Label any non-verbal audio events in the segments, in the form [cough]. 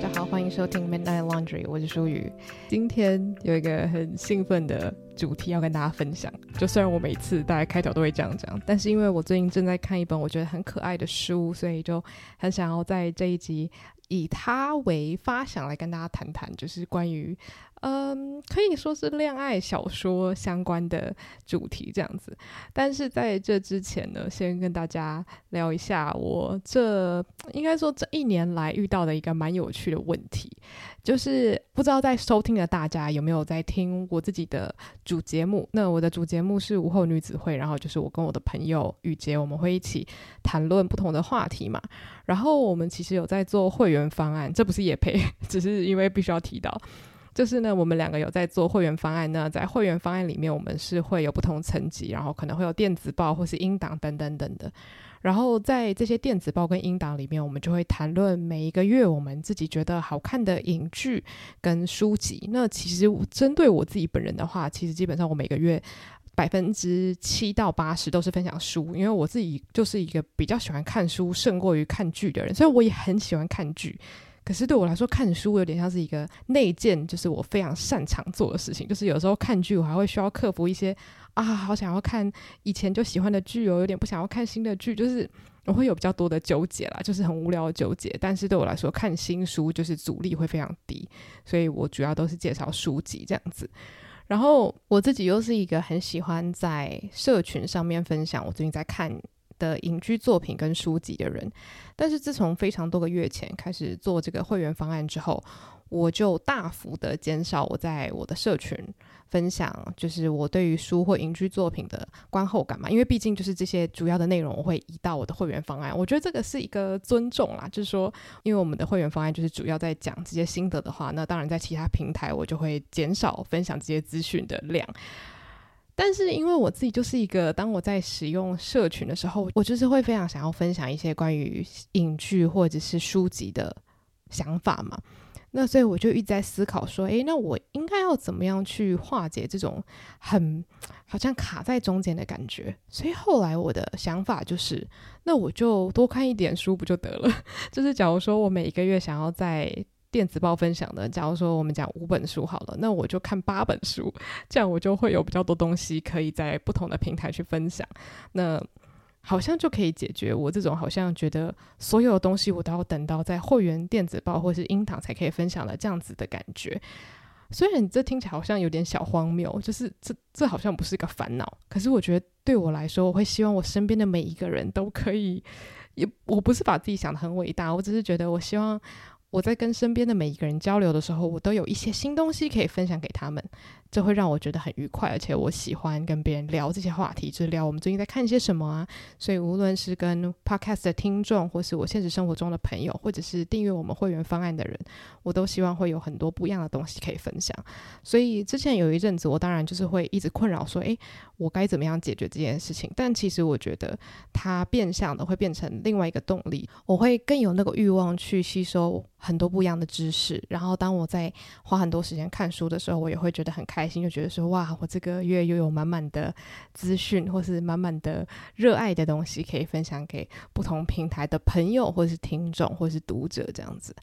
大家好，欢迎收听 Midnight Laundry，我是舒雨。今天有一个很兴奋的主题要跟大家分享。就虽然我每次大家开头都会这样讲，但是因为我最近正在看一本我觉得很可爱的书，所以就很想要在这一集以它为发想来跟大家谈谈，就是关于。嗯，可以说是恋爱小说相关的主题这样子，但是在这之前呢，先跟大家聊一下我这应该说这一年来遇到的一个蛮有趣的问题，就是不知道在收听的大家有没有在听我自己的主节目？那我的主节目是午后女子会，然后就是我跟我的朋友雨洁，我们会一起谈论不同的话题嘛。然后我们其实有在做会员方案，这不是也配，[laughs] 只是因为必须要提到。就是呢，我们两个有在做会员方案呢，在会员方案里面，我们是会有不同层级，然后可能会有电子报或是音档等等等的。然后在这些电子报跟音档里面，我们就会谈论每一个月我们自己觉得好看的影剧跟书籍。那其实针对我自己本人的话，其实基本上我每个月百分之七到八十都是分享书，因为我自己就是一个比较喜欢看书胜过于看剧的人，所以我也很喜欢看剧。可是对我来说，看书有点像是一个内建，就是我非常擅长做的事情。就是有时候看剧，我还会需要克服一些啊，好想要看以前就喜欢的剧哦，有点不想要看新的剧，就是我会有比较多的纠结啦，就是很无聊的纠结。但是对我来说，看新书就是阻力会非常低，所以我主要都是介绍书籍这样子。然后我自己又是一个很喜欢在社群上面分享我最近在看的影居作品跟书籍的人，但是自从非常多个月前开始做这个会员方案之后，我就大幅的减少我在我的社群分享，就是我对于书或影居作品的观后感嘛，因为毕竟就是这些主要的内容我会移到我的会员方案，我觉得这个是一个尊重啦，就是说，因为我们的会员方案就是主要在讲这些心得的话，那当然在其他平台我就会减少分享这些资讯的量。但是因为我自己就是一个，当我在使用社群的时候，我就是会非常想要分享一些关于影剧或者是书籍的想法嘛。那所以我就一直在思考说，诶，那我应该要怎么样去化解这种很好像卡在中间的感觉？所以后来我的想法就是，那我就多看一点书不就得了？[laughs] 就是假如说我每一个月想要在电子报分享的，假如说我们讲五本书好了，那我就看八本书，这样我就会有比较多东西可以在不同的平台去分享。那好像就可以解决我这种好像觉得所有的东西我都要等到在会员电子报或是音堂才可以分享的这样子的感觉。虽然这听起来好像有点小荒谬，就是这这好像不是一个烦恼，可是我觉得对我来说，我会希望我身边的每一个人都可以，也我不是把自己想得很伟大，我只是觉得我希望。我在跟身边的每一个人交流的时候，我都有一些新东西可以分享给他们。这会让我觉得很愉快，而且我喜欢跟别人聊这些话题，就是聊我们最近在看些什么啊。所以无论是跟 Podcast 的听众，或是我现实生活中的朋友，或者是订阅我们会员方案的人，我都希望会有很多不一样的东西可以分享。所以之前有一阵子，我当然就是会一直困扰说，诶，我该怎么样解决这件事情？但其实我觉得它变相的会变成另外一个动力，我会更有那个欲望去吸收很多不一样的知识。然后当我在花很多时间看书的时候，我也会觉得很开。开心就觉得说哇，我这个月又有满满的资讯，或是满满的热爱的东西可以分享给不同平台的朋友，或是听众，或是读者这样子。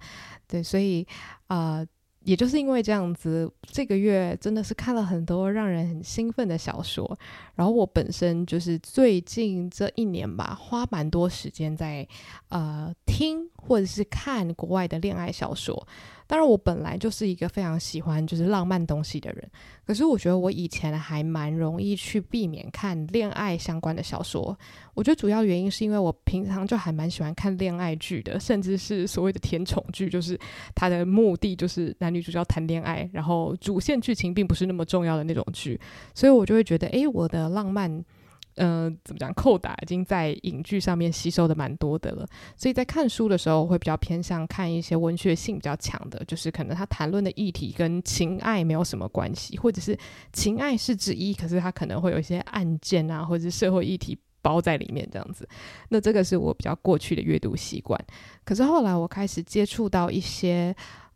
对，所以啊。也就是因为这样子，这个月真的是看了很多让人很兴奋的小说。然后我本身就是最近这一年吧，花蛮多时间在呃听或者是看国外的恋爱小说。当然，我本来就是一个非常喜欢就是浪漫东西的人，可是我觉得我以前还蛮容易去避免看恋爱相关的小说。我觉得主要原因是因为我平常就还蛮喜欢看恋爱剧的，甚至是所谓的甜宠剧，就是它的目的就是男女主角谈恋爱，然后主线剧情并不是那么重要的那种剧，所以我就会觉得，诶，我的浪漫。嗯、怎么讲？扣打已经在影剧上面吸收的蛮多的了，所以在看书的时候会比较偏向看一些文学性比较强的，就是可能他谈论的议题跟情爱没有什么关系，或者是情爱是之一，可是他可能会有一些案件啊，或者是社会议题包在里面这样子。那这个是我比较过去的阅读习惯，可是后来我开始接触到一些。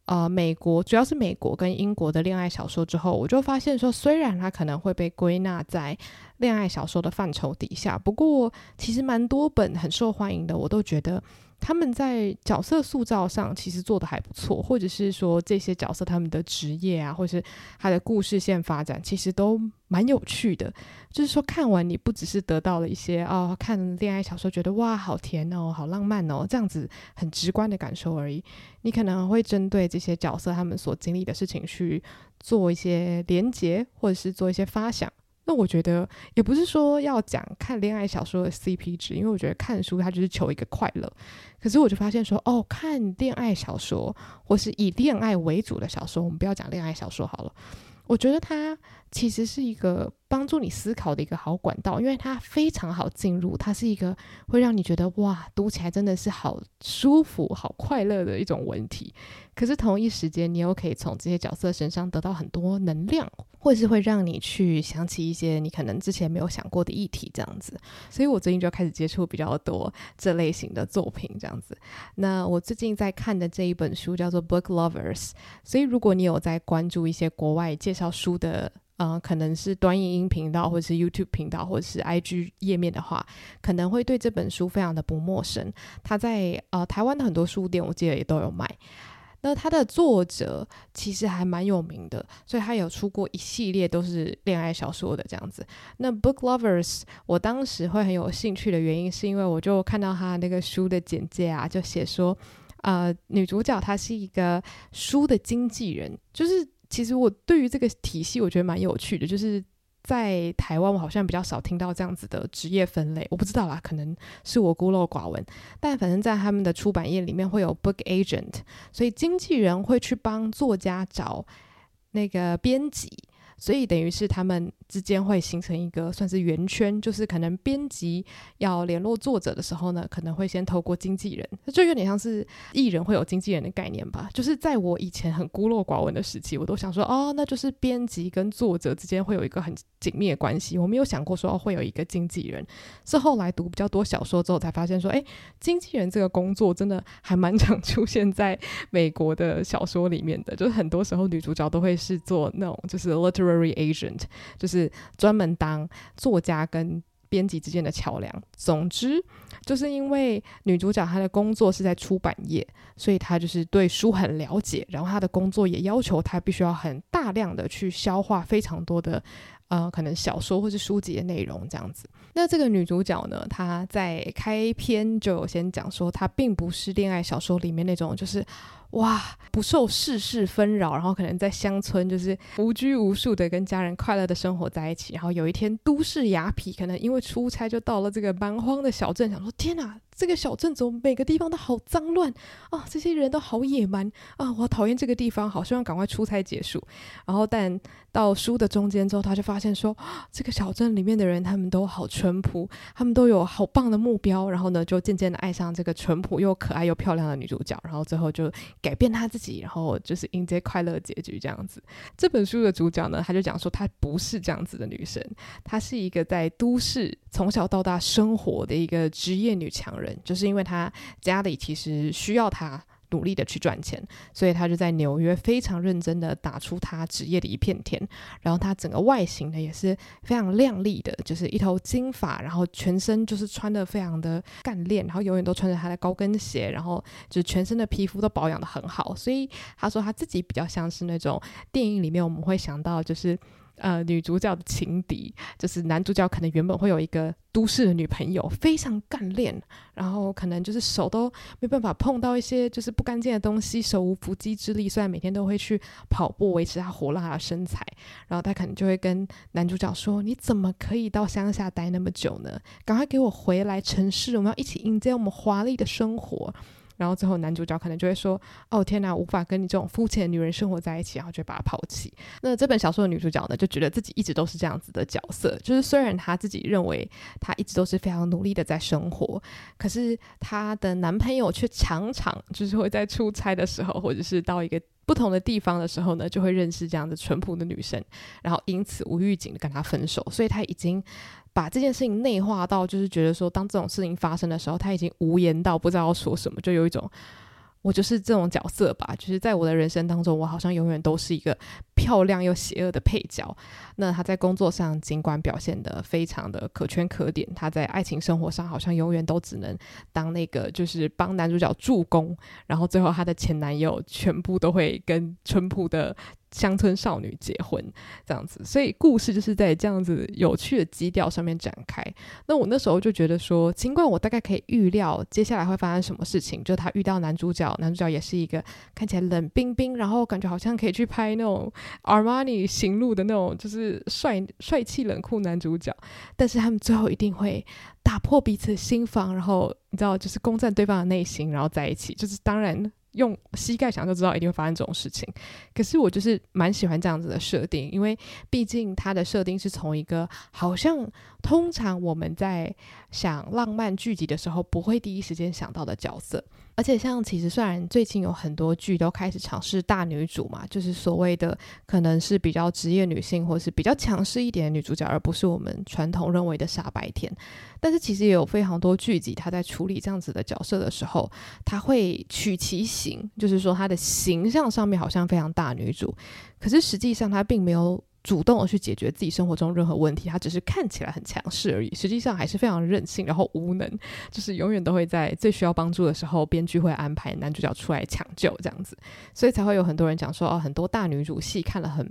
呃，美国主要是美国跟英国的恋爱小说之后，我就发现说，虽然它可能会被归纳在恋爱小说的范畴底下，不过其实蛮多本很受欢迎的，我都觉得他们在角色塑造上其实做得还不错，或者是说这些角色他们的职业啊，或者是他的故事线发展，其实都蛮有趣的。就是说看完你不只是得到了一些哦，看恋爱小说觉得哇好甜哦，好浪漫哦，这样子很直观的感受而已。你可能会针对这些角色他们所经历的事情去做一些连结，或者是做一些发想。那我觉得也不是说要讲看恋爱小说的 CP 值，因为我觉得看书它就是求一个快乐。可是我就发现说，哦，看恋爱小说或是以恋爱为主的小说，我们不要讲恋爱小说好了。我觉得它其实是一个帮助你思考的一个好管道，因为它非常好进入，它是一个会让你觉得哇，读起来真的是好舒服、好快乐的一种文体。可是同一时间，你又可以从这些角色身上得到很多能量。或者是会让你去想起一些你可能之前没有想过的议题，这样子。所以我最近就开始接触比较多这类型的作品，这样子。那我最近在看的这一本书叫做《Book Lovers》，所以如果你有在关注一些国外介绍书的，呃，可能是短影音频道，或者是 YouTube 频道，或者是 IG 页面的话，可能会对这本书非常的不陌生。它在呃台湾的很多书店，我记得也都有卖。那他的作者其实还蛮有名的，所以他有出过一系列都是恋爱小说的这样子。那 Book Lovers，我当时会很有兴趣的原因，是因为我就看到他那个书的简介啊，就写说，呃，女主角她是一个书的经纪人，就是其实我对于这个体系，我觉得蛮有趣的，就是。在台湾，我好像比较少听到这样子的职业分类，我不知道啦，可能是我孤陋寡闻。但反正在他们的出版业里面会有 book agent，所以经纪人会去帮作家找那个编辑。所以等于是他们之间会形成一个算是圆圈，就是可能编辑要联络作者的时候呢，可能会先透过经纪人，就有点像是艺人会有经纪人的概念吧。就是在我以前很孤陋寡闻的时期，我都想说，哦，那就是编辑跟作者之间会有一个很紧密的关系。我没有想过说会有一个经纪人，是后来读比较多小说之后才发现说，诶，经纪人这个工作真的还蛮常出现在美国的小说里面的，就是很多时候女主角都会是做那种就是 literary agent 就是是专门当作家跟编辑之间的桥梁。总之，就是因为女主角她的工作是在出版业，所以她就是对书很了解。然后她的工作也要求她必须要很大量的去消化非常多的呃可能小说或是书籍的内容这样子。那这个女主角呢，她在开篇就有先讲说，她并不是恋爱小说里面那种就是。哇，不受世事纷扰，然后可能在乡村就是无拘无束的跟家人快乐的生活在一起。然后有一天，都市雅痞可能因为出差就到了这个蛮荒的小镇，想说：天哪！这个小镇怎么每个地方都好脏乱啊？这些人都好野蛮啊！我讨厌这个地方，好希望赶快出差结束。然后，但到书的中间之后，他就发现说，这个小镇里面的人他们都好淳朴，他们都有好棒的目标。然后呢，就渐渐的爱上这个淳朴又可爱又漂亮的女主角。然后最后就改变他自己，然后就是迎接快乐结局这样子。这本书的主角呢，他就讲说，她不是这样子的女生，她是一个在都市从小到大生活的一个职业女强人。就是因为他家里其实需要他努力的去赚钱，所以他就在纽约非常认真的打出他职业的一片天。然后他整个外形呢也是非常靓丽的，就是一头金发，然后全身就是穿的非常的干练，然后永远都穿着他的高跟鞋，然后就是全身的皮肤都保养得很好。所以他说他自己比较像是那种电影里面我们会想到就是。呃，女主角的情敌就是男主角，可能原本会有一个都市的女朋友，非常干练，然后可能就是手都没办法碰到一些就是不干净的东西，手无缚鸡之力。虽然每天都会去跑步维持她火辣的身材，然后他可能就会跟男主角说：“你怎么可以到乡下待那么久呢？赶快给我回来城市，我们要一起迎接我们华丽的生活。”然后最后男主角可能就会说：“哦天哪，无法跟你这种肤浅的女人生活在一起。”然后就把她抛弃。那这本小说的女主角呢，就觉得自己一直都是这样子的角色，就是虽然她自己认为她一直都是非常努力的在生活，可是她的男朋友却常常就是会在出差的时候，或者是到一个不同的地方的时候呢，就会认识这样的淳朴的女生，然后因此无预警的跟她分手。所以她已经。把这件事情内化到，就是觉得说，当这种事情发生的时候，他已经无言到不知道说什么，就有一种我就是这种角色吧，就是在我的人生当中，我好像永远都是一个漂亮又邪恶的配角。那他在工作上尽管表现得非常的可圈可点，他在爱情生活上好像永远都只能当那个就是帮男主角助攻，然后最后他的前男友全部都会跟淳朴的乡村少女结婚这样子，所以故事就是在这样子有趣的基调上面展开。那我那时候就觉得说，尽管我大概可以预料接下来会发生什么事情，就他遇到男主角，男主角也是一个看起来冷冰冰，然后感觉好像可以去拍那种阿玛尼行路的那种，就是帅帅气冷酷男主角。但是他们最后一定会打破彼此的心防，然后你知道，就是攻占对方的内心，然后在一起。就是当然。用膝盖想就知道一定会发生这种事情，可是我就是蛮喜欢这样子的设定，因为毕竟它的设定是从一个好像通常我们在想浪漫剧集的时候不会第一时间想到的角色。而且像其实虽然最近有很多剧都开始尝试大女主嘛，就是所谓的可能是比较职业女性或是比较强势一点的女主角，而不是我们传统认为的傻白甜。但是其实也有非常多剧集，他在处理这样子的角色的时候，他会取其形，就是说他的形象上面好像非常大女主，可是实际上他并没有。主动的去解决自己生活中任何问题，他只是看起来很强势而已，实际上还是非常任性，然后无能，就是永远都会在最需要帮助的时候，编剧会安排男主角出来抢救这样子，所以才会有很多人讲说，哦，很多大女主戏看了很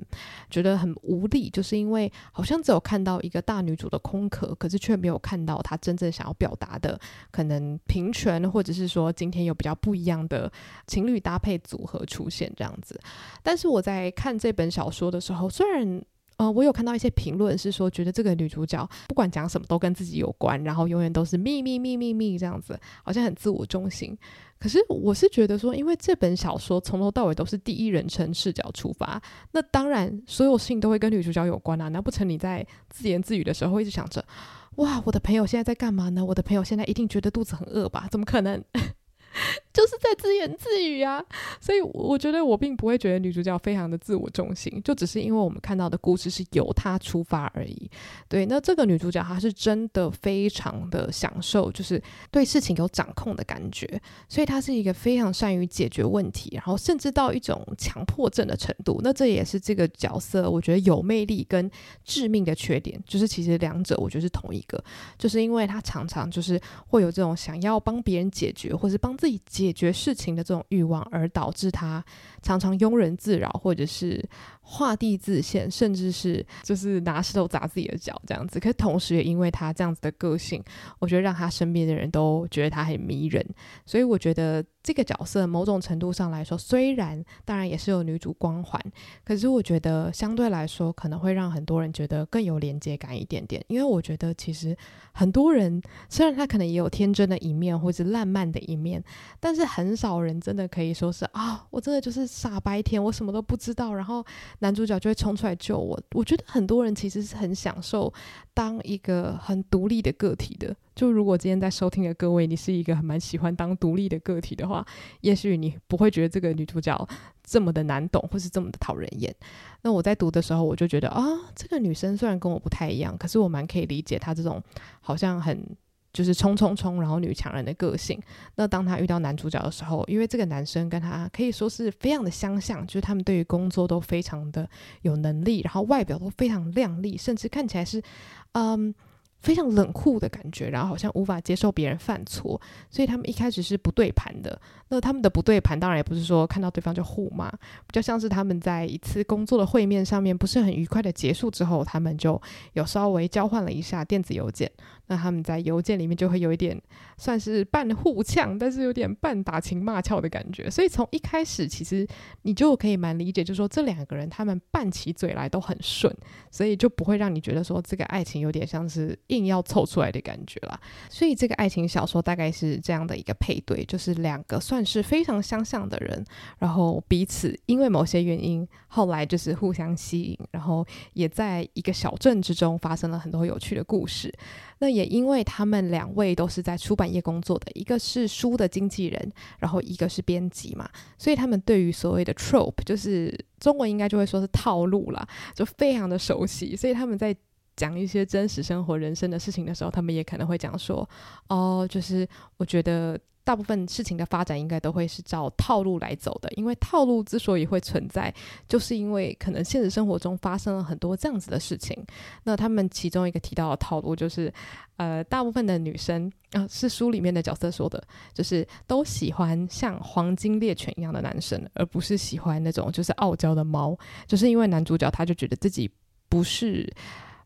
觉得很无力，就是因为好像只有看到一个大女主的空壳，可是却没有看到她真正想要表达的可能平权，或者是说今天有比较不一样的情侣搭配组合出现这样子。但是我在看这本小说的时候，虽然呃，我有看到一些评论是说，觉得这个女主角不管讲什么都跟自己有关，然后永远都是秘密秘密秘密这样子，好像很自我中心。可是我是觉得说，因为这本小说从头到尾都是第一人称视角出发，那当然所有事情都会跟女主角有关啊。难不成你在自言自语的时候会一直想着，哇，我的朋友现在在干嘛呢？我的朋友现在一定觉得肚子很饿吧？怎么可能？[laughs] 就是在自言自语啊，所以我觉得我并不会觉得女主角非常的自我中心，就只是因为我们看到的故事是由她出发而已。对，那这个女主角她是真的非常的享受，就是对事情有掌控的感觉，所以她是一个非常善于解决问题，然后甚至到一种强迫症的程度。那这也是这个角色我觉得有魅力跟致命的缺点，就是其实两者我觉得是同一个，就是因为她常常就是会有这种想要帮别人解决，或是帮自己解决事情的这种欲望，而导致他常常庸人自扰，或者是画地自限，甚至是就是拿石头砸自己的脚这样子。可同时也因为他这样子的个性，我觉得让他身边的人都觉得他很迷人。所以我觉得这个角色某种程度上来说，虽然当然也是有女主光环，可是我觉得相对来说可能会让很多人觉得更有连接感一点点。因为我觉得其实很多人虽然他可能也有天真的一面或者烂漫的一面，但是很少人真的可以说是啊，我真的就是傻白甜，我什么都不知道，然后。男主角就会冲出来救我。我觉得很多人其实是很享受当一个很独立的个体的。就如果今天在收听的各位，你是一个很蛮喜欢当独立的个体的话，也许你不会觉得这个女主角这么的难懂，或是这么的讨人厌。那我在读的时候，我就觉得啊，这个女生虽然跟我不太一样，可是我蛮可以理解她这种好像很。就是冲冲冲，然后女强人的个性。那当她遇到男主角的时候，因为这个男生跟她可以说是非常的相像，就是他们对于工作都非常的有能力，然后外表都非常靓丽，甚至看起来是，嗯。非常冷酷的感觉，然后好像无法接受别人犯错，所以他们一开始是不对盘的。那他们的不对盘，当然也不是说看到对方就互骂，比较像是他们在一次工作的会面上面不是很愉快的结束之后，他们就有稍微交换了一下电子邮件。那他们在邮件里面就会有一点算是半互呛，但是有点半打情骂俏的感觉。所以从一开始，其实你就可以蛮理解，就是说这两个人他们拌起嘴来都很顺，所以就不会让你觉得说这个爱情有点像是。硬要凑出来的感觉啦，所以这个爱情小说大概是这样的一个配对，就是两个算是非常相像的人，然后彼此因为某些原因，后来就是互相吸引，然后也在一个小镇之中发生了很多有趣的故事。那也因为他们两位都是在出版业工作的，一个是书的经纪人，然后一个是编辑嘛，所以他们对于所谓的 trope，就是中文应该就会说是套路啦，就非常的熟悉，所以他们在。讲一些真实生活、人生的事情的时候，他们也可能会讲说：“哦，就是我觉得。”大部分事情的发展应该都会是照套路来走的，因为套路之所以会存在，就是因为可能现实生活中发生了很多这样子的事情。那他们其中一个提到的套路就是，呃，大部分的女生啊、是书里面的角色说的，就是都喜欢像黄金猎犬一样的男生，而不是喜欢那种就是傲娇的猫，就是因为男主角他就觉得自己不是。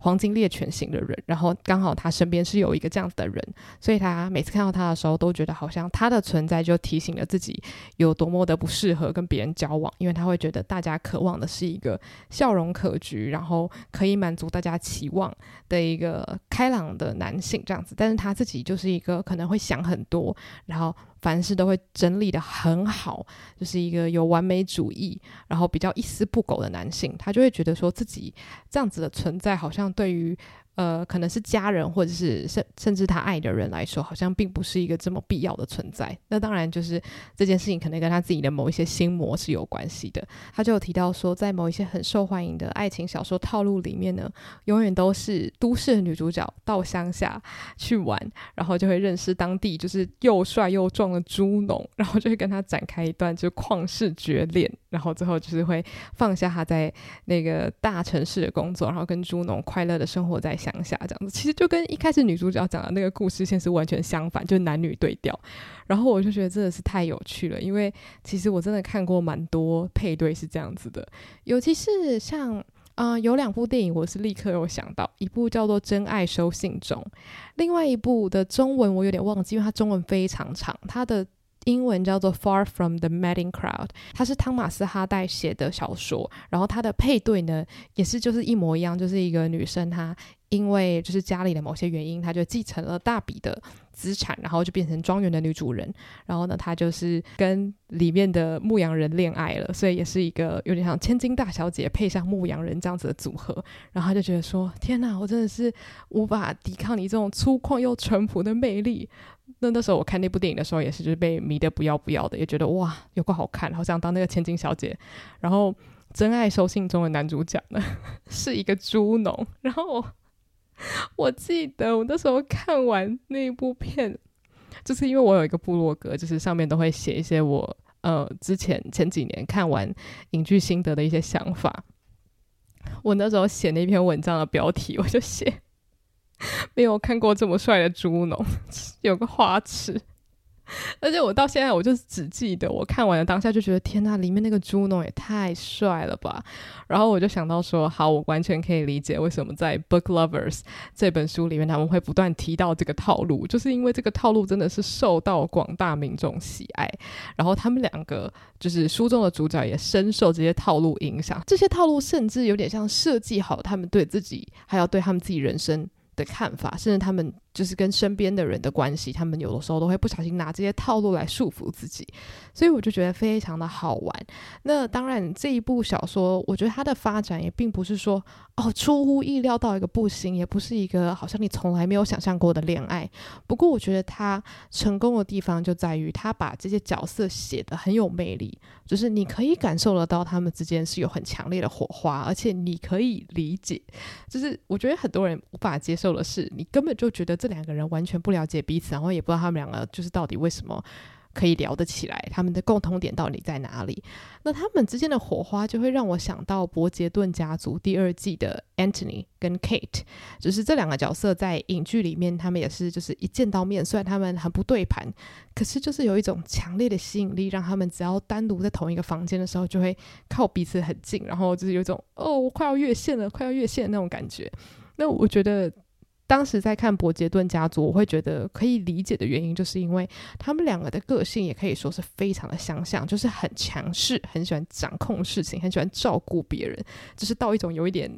黄金猎犬型的人，然后刚好他身边是有一个这样子的人，所以他每次看到他的时候，都觉得好像他的存在就提醒了自己有多么的不适合跟别人交往，因为他会觉得大家渴望的是一个笑容可掬，然后可以满足大家期望的一个开朗的男性这样子，但是他自己就是一个可能会想很多，然后。凡事都会整理的很好，就是一个有完美主义，然后比较一丝不苟的男性，他就会觉得说自己这样子的存在，好像对于。呃，可能是家人，或者是甚甚至他爱的人来说，好像并不是一个这么必要的存在。那当然，就是这件事情可能跟他自己的某一些心魔是有关系的。他就有提到说，在某一些很受欢迎的爱情小说套路里面呢，永远都是都市的女主角到乡下去玩，然后就会认识当地就是又帅又壮的猪农，然后就会跟他展开一段就旷世绝恋，然后最后就是会放下他在那个大城市的工作，然后跟猪农快乐的生活在。乡下这样子，其实就跟一开始女主角讲的那个故事线是完全相反，就男女对调。然后我就觉得真的是太有趣了，因为其实我真的看过蛮多配对是这样子的，尤其是像啊、有两部电影我是立刻有想到，一部叫做《真爱收信中》，另外一部的中文我有点忘记，因为它中文非常长，它的。英文叫做《Far from the Madding Crowd》，它是汤马斯哈代写的小说。然后它的配对呢，也是就是一模一样，就是一个女生，她因为就是家里的某些原因，她就继承了大笔的资产，然后就变成庄园的女主人。然后呢，她就是跟里面的牧羊人恋爱了，所以也是一个有点像千金大小姐配上牧羊人这样子的组合。然后她就觉得说：“天哪，我真的是无法抵抗你这种粗犷又淳朴的魅力。”那那时候我看那部电影的时候，也是就是被迷得不要不要的，也觉得哇，有够好看，好想当那个千金小姐。然后《真爱收信中》的男主角呢，[laughs] 是一个猪农。然后我 [laughs] 我记得我那时候看完那一部片，就是因为我有一个部落格，就是上面都会写一些我呃之前前几年看完影剧心得的一些想法。我那时候写那篇文章的标题，我就写。[laughs] 没有看过这么帅的猪农，[laughs] 有个花痴。[laughs] 而且我到现在，我就只记得我看完了当下就觉得天呐，里面那个猪农也太帅了吧！然后我就想到说，好，我完全可以理解为什么在《Book Lovers》这本书里面他们会不断提到这个套路，就是因为这个套路真的是受到广大民众喜爱。然后他们两个就是书中的主角也深受这些套路影响，这些套路甚至有点像设计好他们对自己，还有对他们自己人生。的看法，甚至他们就是跟身边的人的关系，他们有的时候都会不小心拿这些套路来束缚自己，所以我就觉得非常的好玩。那当然，这一部小说，我觉得它的发展也并不是说哦出乎意料到一个不行，也不是一个好像你从来没有想象过的恋爱。不过，我觉得它成功的地方就在于他把这些角色写得很有魅力，就是你可以感受得到他们之间是有很强烈的火花，而且你可以理解，就是我觉得很多人无法接。受的是，你根本就觉得这两个人完全不了解彼此，然后也不知道他们两个就是到底为什么可以聊得起来，他们的共同点到底在哪里？那他们之间的火花就会让我想到《伯杰顿家族》第二季的 Anthony 跟 Kate，就是这两个角色在影剧里面，他们也是就是一见到面，虽然他们很不对盘，可是就是有一种强烈的吸引力，让他们只要单独在同一个房间的时候，就会靠彼此很近，然后就是有种哦，我快要越线了，快要越线的那种感觉。那我觉得。当时在看《伯杰顿家族》，我会觉得可以理解的原因，就是因为他们两个的个性也可以说是非常的相像，就是很强势，很喜欢掌控事情，很喜欢照顾别人，就是到一种有一点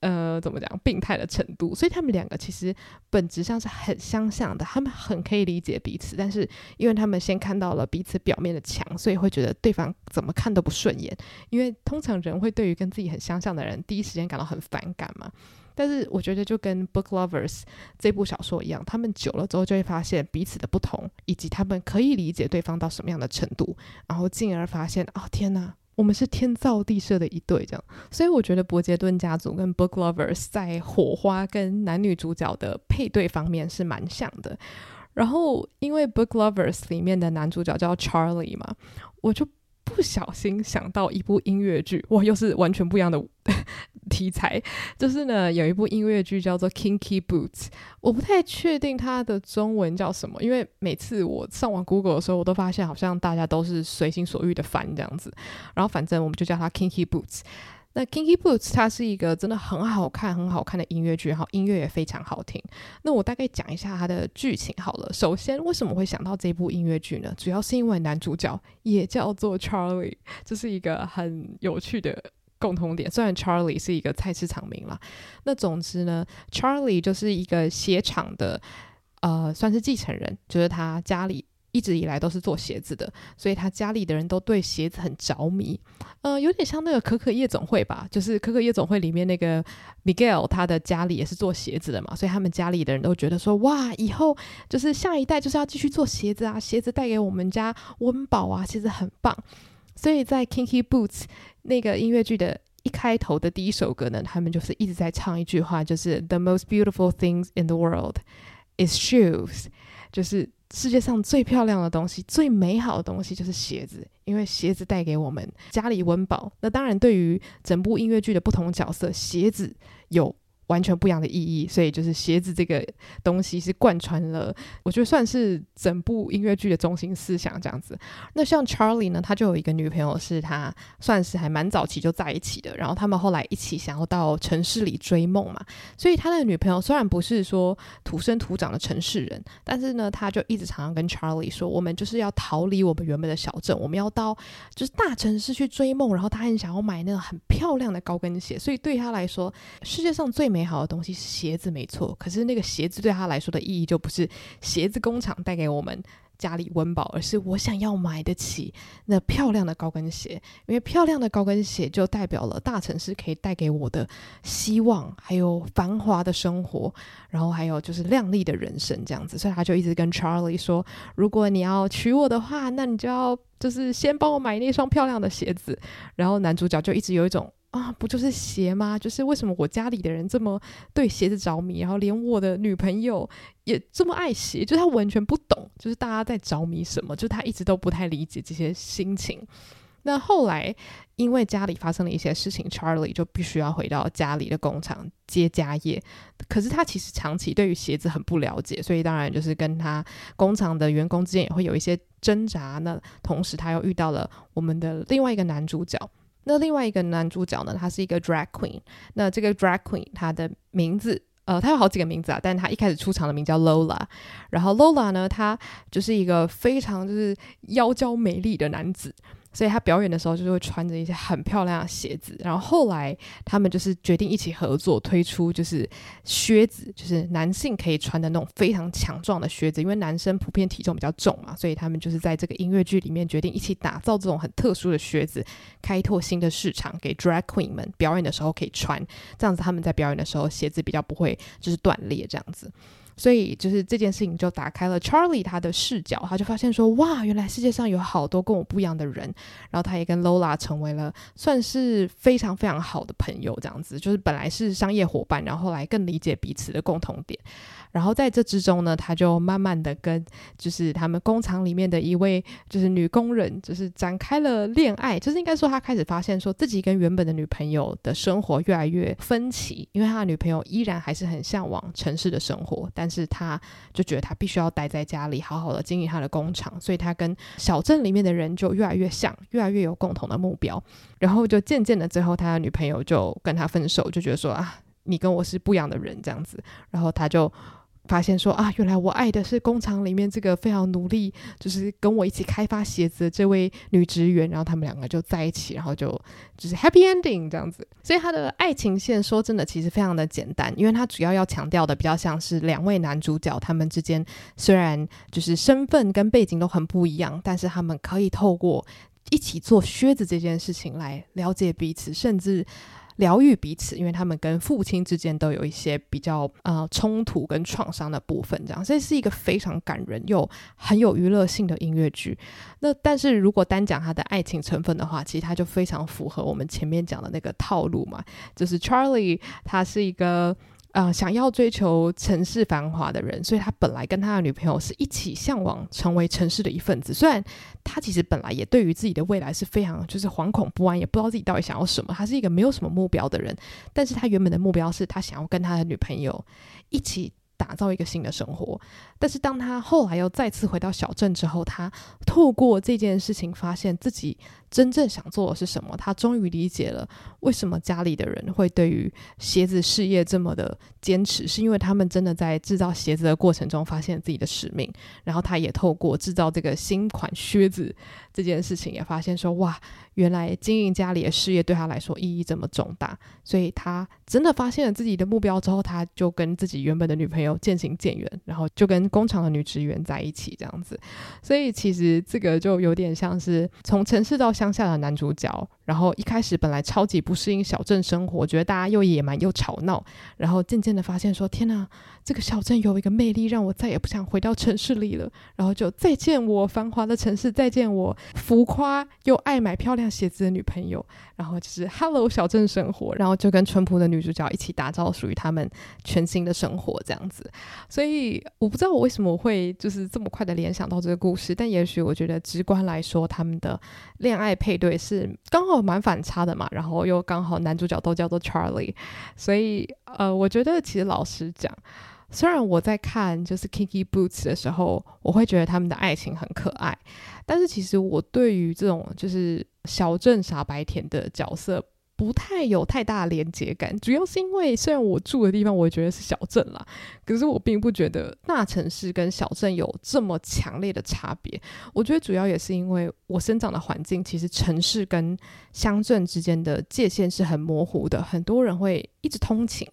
呃，怎么讲，病态的程度。所以他们两个其实本质上是很相像的，他们很可以理解彼此，但是因为他们先看到了彼此表面的强，所以会觉得对方怎么看都不顺眼。因为通常人会对于跟自己很相像的人，第一时间感到很反感嘛。但是我觉得就跟《Book Lovers》这部小说一样，他们久了之后就会发现彼此的不同，以及他们可以理解对方到什么样的程度，然后进而发现，哦天哪，我们是天造地设的一对，这样。所以我觉得伯杰顿家族跟 Book Lovers 在火花跟男女主角的配对方面是蛮像的。然后因为 Book Lovers 里面的男主角叫 Charlie 嘛，我就。不小心想到一部音乐剧，哇，又是完全不一样的 [laughs] 题材。就是呢，有一部音乐剧叫做《Kinky Boots》，我不太确定它的中文叫什么，因为每次我上网 Google 的时候，我都发现好像大家都是随心所欲的翻这样子。然后反正我们就叫它《Kinky Boots》。那《Kinky Boots》它是一个真的很好看、很好看的音乐剧，然后音乐也非常好听。那我大概讲一下它的剧情好了。首先，为什么会想到这部音乐剧呢？主要是因为男主角也叫做 Charlie，这是一个很有趣的共同点。虽然 Charlie 是一个菜市场名啦，那总之呢，Charlie 就是一个鞋厂的，呃，算是继承人，就是他家里。一直以来都是做鞋子的，所以他家里的人都对鞋子很着迷，呃，有点像那个可可夜总会吧，就是可可夜总会里面那个 Miguel，他的家里也是做鞋子的嘛，所以他们家里的人都觉得说，哇，以后就是下一代就是要继续做鞋子啊，鞋子带给我们家温饱啊，其实很棒。所以在 Kinky Boots 那个音乐剧的一开头的第一首歌呢，他们就是一直在唱一句话，就是 The most beautiful things in the world is shoes，就是。世界上最漂亮的东西、最美好的东西就是鞋子，因为鞋子带给我们家里温饱。那当然，对于整部音乐剧的不同角色，鞋子有。完全不一样的意义，所以就是鞋子这个东西是贯穿了，我觉得算是整部音乐剧的中心思想这样子。那像 Charlie 呢，他就有一个女朋友，是他算是还蛮早期就在一起的，然后他们后来一起想要到城市里追梦嘛。所以他的女朋友虽然不是说土生土长的城市人，但是呢，他就一直常常跟 Charlie 说，我们就是要逃离我们原本的小镇，我们要到就是大城市去追梦。然后他很想要买那种很漂亮的高跟鞋，所以对他来说，世界上最美好的东西是鞋子，没错。可是那个鞋子对他来说的意义就不是鞋子工厂带给我们家里温饱，而是我想要买得起那漂亮的高跟鞋，因为漂亮的高跟鞋就代表了大城市可以带给我的希望，还有繁华的生活，然后还有就是亮丽的人生这样子。所以他就一直跟 Charlie 说：“如果你要娶我的话，那你就要就是先帮我买那双漂亮的鞋子。”然后男主角就一直有一种。啊，不就是鞋吗？就是为什么我家里的人这么对鞋子着迷，然后连我的女朋友也这么爱鞋，就他完全不懂，就是大家在着迷什么，就他一直都不太理解这些心情。那后来因为家里发生了一些事情，Charlie 就必须要回到家里的工厂接家业。可是他其实长期对于鞋子很不了解，所以当然就是跟他工厂的员工之间也会有一些挣扎。那同时他又遇到了我们的另外一个男主角。那另外一个男主角呢，他是一个 drag queen。那这个 drag queen 他的名字，呃，他有好几个名字啊，但他一开始出场的名叫 Lola。然后 Lola 呢，他就是一个非常就是妖娇美丽的男子。所以他表演的时候就是会穿着一些很漂亮的鞋子，然后后来他们就是决定一起合作推出就是靴子，就是男性可以穿的那种非常强壮的靴子，因为男生普遍体重比较重嘛，所以他们就是在这个音乐剧里面决定一起打造这种很特殊的靴子，开拓新的市场给 drag queen 们表演的时候可以穿，这样子他们在表演的时候鞋子比较不会就是断裂这样子。所以就是这件事情就打开了 Charlie 他的视角，他就发现说，哇，原来世界上有好多跟我不一样的人。然后他也跟 Lola 成为了算是非常非常好的朋友，这样子就是本来是商业伙伴，然后来更理解彼此的共同点。然后在这之中呢，他就慢慢的跟就是他们工厂里面的一位就是女工人，就是展开了恋爱。就是应该说他开始发现说自己跟原本的女朋友的生活越来越分歧，因为他的女朋友依然还是很向往城市的生活，但是他就觉得他必须要待在家里，好好的经营他的工厂。所以他跟小镇里面的人就越来越像，越来越有共同的目标。然后就渐渐的，最后他的女朋友就跟他分手，就觉得说啊，你跟我是不一样的人这样子。然后他就。发现说啊，原来我爱的是工厂里面这个非常努力，就是跟我一起开发鞋子的这位女职员，然后他们两个就在一起，然后就就是 happy ending 这样子。所以他的爱情线说真的其实非常的简单，因为他主要要强调的比较像是两位男主角他们之间虽然就是身份跟背景都很不一样，但是他们可以透过一起做靴子这件事情来了解彼此，甚至。疗愈彼此，因为他们跟父亲之间都有一些比较呃冲突跟创伤的部分，这样，所以是一个非常感人又很有娱乐性的音乐剧。那但是如果单讲它的爱情成分的话，其实它就非常符合我们前面讲的那个套路嘛，就是 Charlie 他是一个。啊，想要追求城市繁华的人，所以他本来跟他的女朋友是一起向往成为城市的一份子。虽然他其实本来也对于自己的未来是非常就是惶恐不安，也不知道自己到底想要什么。他是一个没有什么目标的人，但是他原本的目标是他想要跟他的女朋友一起打造一个新的生活。但是当他后来又再次回到小镇之后，他透过这件事情发现自己。真正想做的是什么？他终于理解了为什么家里的人会对于鞋子事业这么的坚持，是因为他们真的在制造鞋子的过程中发现自己的使命。然后他也透过制造这个新款靴子这件事情，也发现说：哇，原来经营家里的事业对他来说意义这么重大。所以他真的发现了自己的目标之后，他就跟自己原本的女朋友渐行渐远，然后就跟工厂的女职员在一起这样子。所以其实这个就有点像是从城市到乡。下的男主角，然后一开始本来超级不适应小镇生活，觉得大家又野蛮又吵闹，然后渐渐的发现说：“天哪，这个小镇有一个魅力，让我再也不想回到城市里了。”然后就再见我繁华的城市，再见我浮夸又爱买漂亮鞋子的女朋友，然后就是 Hello 小镇生活，然后就跟淳朴的女主角一起打造属于他们全新的生活，这样子。所以我不知道我为什么会就是这么快的联想到这个故事，但也许我觉得直观来说，他们的恋爱。配对是刚好蛮反差的嘛，然后又刚好男主角都叫做 Charlie，所以呃，我觉得其实老实讲，虽然我在看就是 Kinky Boots 的时候，我会觉得他们的爱情很可爱，但是其实我对于这种就是小镇傻白甜的角色。不太有太大连接感，主要是因为虽然我住的地方我也觉得是小镇啦，可是我并不觉得大城市跟小镇有这么强烈的差别。我觉得主要也是因为我生长的环境，其实城市跟乡镇之间的界限是很模糊的，很多人会一直通勤。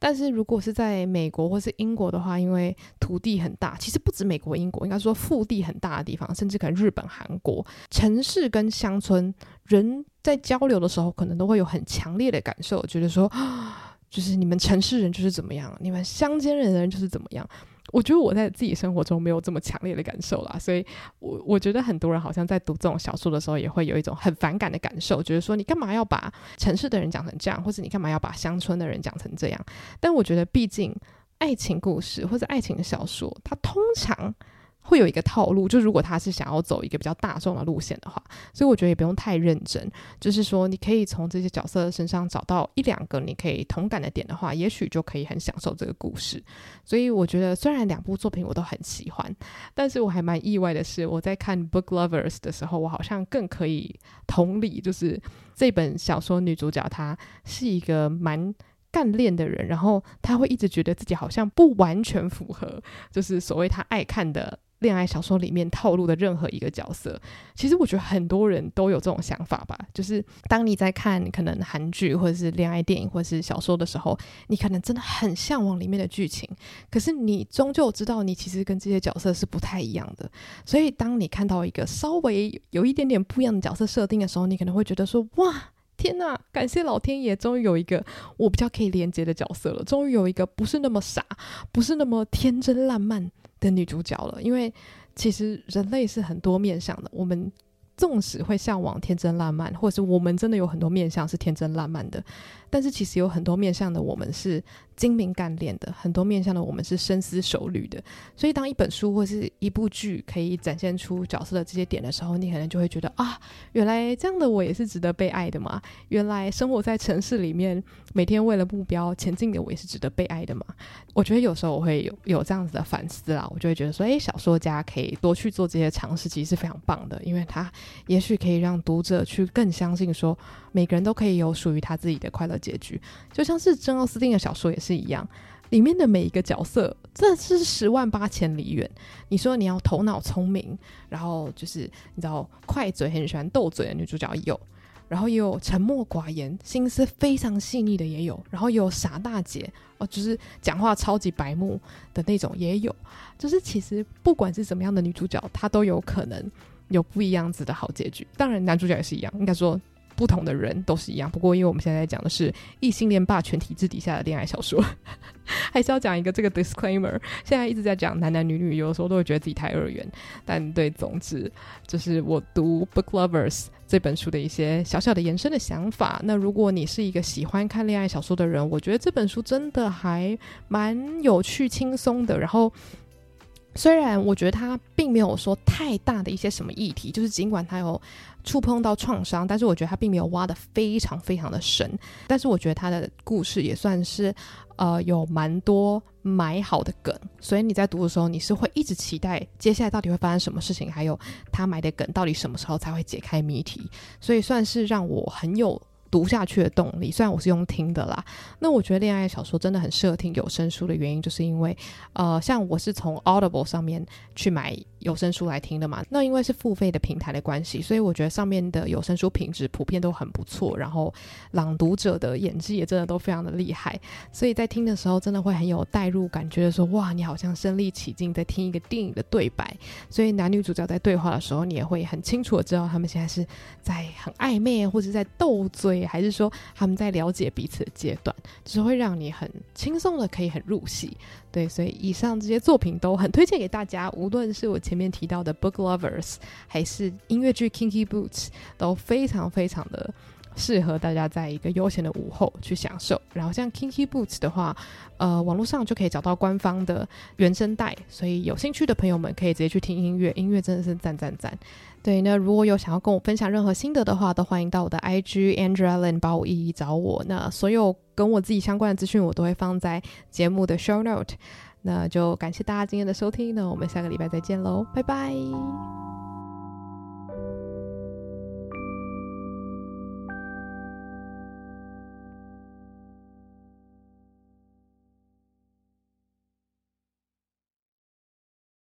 但是如果是在美国或是英国的话，因为土地很大，其实不止美国、英国，应该说腹地很大的地方，甚至可能日本、韩国，城市跟乡村人在交流的时候，可能都会有很强烈的感受，觉得说，[gasps] 就是你们城市人就是怎么样，你们乡间人的人就是怎么样。我觉得我在自己生活中没有这么强烈的感受啦，所以我我觉得很多人好像在读这种小说的时候，也会有一种很反感的感受，觉得说你干嘛要把城市的人讲成这样，或者你干嘛要把乡村的人讲成这样？但我觉得，毕竟爱情故事或者爱情的小说，它通常。会有一个套路，就如果他是想要走一个比较大众的路线的话，所以我觉得也不用太认真。就是说，你可以从这些角色身上找到一两个你可以同感的点的话，也许就可以很享受这个故事。所以我觉得，虽然两部作品我都很喜欢，但是我还蛮意外的是，我在看《Book Lovers》的时候，我好像更可以同理，就是这本小说女主角她是一个蛮干练的人，然后她会一直觉得自己好像不完全符合，就是所谓她爱看的。恋爱小说里面套路的任何一个角色，其实我觉得很多人都有这种想法吧。就是当你在看可能韩剧或者是恋爱电影或者是小说的时候，你可能真的很向往里面的剧情，可是你终究知道你其实跟这些角色是不太一样的。所以当你看到一个稍微有一点点不一样的角色设定的时候，你可能会觉得说：哇，天哪！感谢老天爷，终于有一个我比较可以连接的角色了，终于有一个不是那么傻，不是那么天真烂漫的女主角了，因为其实人类是很多面向的，我们。纵使会向往天真烂漫，或者是我们真的有很多面向是天真烂漫的，但是其实有很多面向的我们是精明干练的，很多面向的我们是深思熟虑的。所以当一本书或是一部剧可以展现出角色的这些点的时候，你可能就会觉得啊，原来这样的我也是值得被爱的嘛！原来生活在城市里面，每天为了目标前进的我也是值得被爱的嘛！我觉得有时候我会有有这样子的反思啦，我就会觉得说，诶，小说家可以多去做这些尝试，其实是非常棒的，因为他。也许可以让读者去更相信，说每个人都可以有属于他自己的快乐结局，就像是珍奥斯汀的小说也是是一样，里面的每一个角色，这是十万八千里远。你说你要头脑聪明，然后就是你知道快嘴，很喜欢斗嘴的女主角有，然后也有沉默寡言、心思非常细腻的也有，然后也有傻大姐哦，就是讲话超级白目的那种也有，就是其实不管是怎么样的女主角，她都有可能。有不一样子的好结局，当然男主角也是一样。应该说，不同的人都是一样。不过因为我们现在讲的是异性恋霸权体制底下的恋爱小说，[laughs] 还是要讲一个这个 disclaimer。现在一直在讲男男女女，有的时候都会觉得自己太二元。但对，总之就是我读 Book Lovers 这本书的一些小小的延伸的想法。那如果你是一个喜欢看恋爱小说的人，我觉得这本书真的还蛮有趣、轻松的。然后。虽然我觉得他并没有说太大的一些什么议题，就是尽管他有触碰到创伤，但是我觉得他并没有挖得非常非常的深。但是我觉得他的故事也算是呃有蛮多埋好的梗，所以你在读的时候，你是会一直期待接下来到底会发生什么事情，还有他埋的梗到底什么时候才会解开谜题，所以算是让我很有。读下去的动力，虽然我是用听的啦，那我觉得恋爱小说真的很适合听有声书的原因，就是因为，呃，像我是从 Audible 上面去买有声书来听的嘛，那因为是付费的平台的关系，所以我觉得上面的有声书品质普遍都很不错，然后朗读者的演技也真的都非常的厉害，所以在听的时候真的会很有代入感，觉得说哇，你好像身临其境在听一个电影的对白，所以男女主角在对话的时候，你也会很清楚的知道他们现在是在很暧昧或者在斗嘴。也还是说他们在了解彼此的阶段，就是会让你很轻松的可以很入戏。对，所以以上这些作品都很推荐给大家，无论是我前面提到的 Book Lovers，还是音乐剧 Kinky Boots，都非常非常的适合大家在一个悠闲的午后去享受。然后像 Kinky Boots 的话，呃，网络上就可以找到官方的原声带，所以有兴趣的朋友们可以直接去听音乐，音乐真的是赞赞赞。对，那如果有想要跟我分享任何心得的话，都欢迎到我的 IG Andrea Lin 八五一一找我。那所有跟我自己相关的资讯，我都会放在节目的 Show Note。那就感谢大家今天的收听，那我们下个礼拜再见喽，拜拜。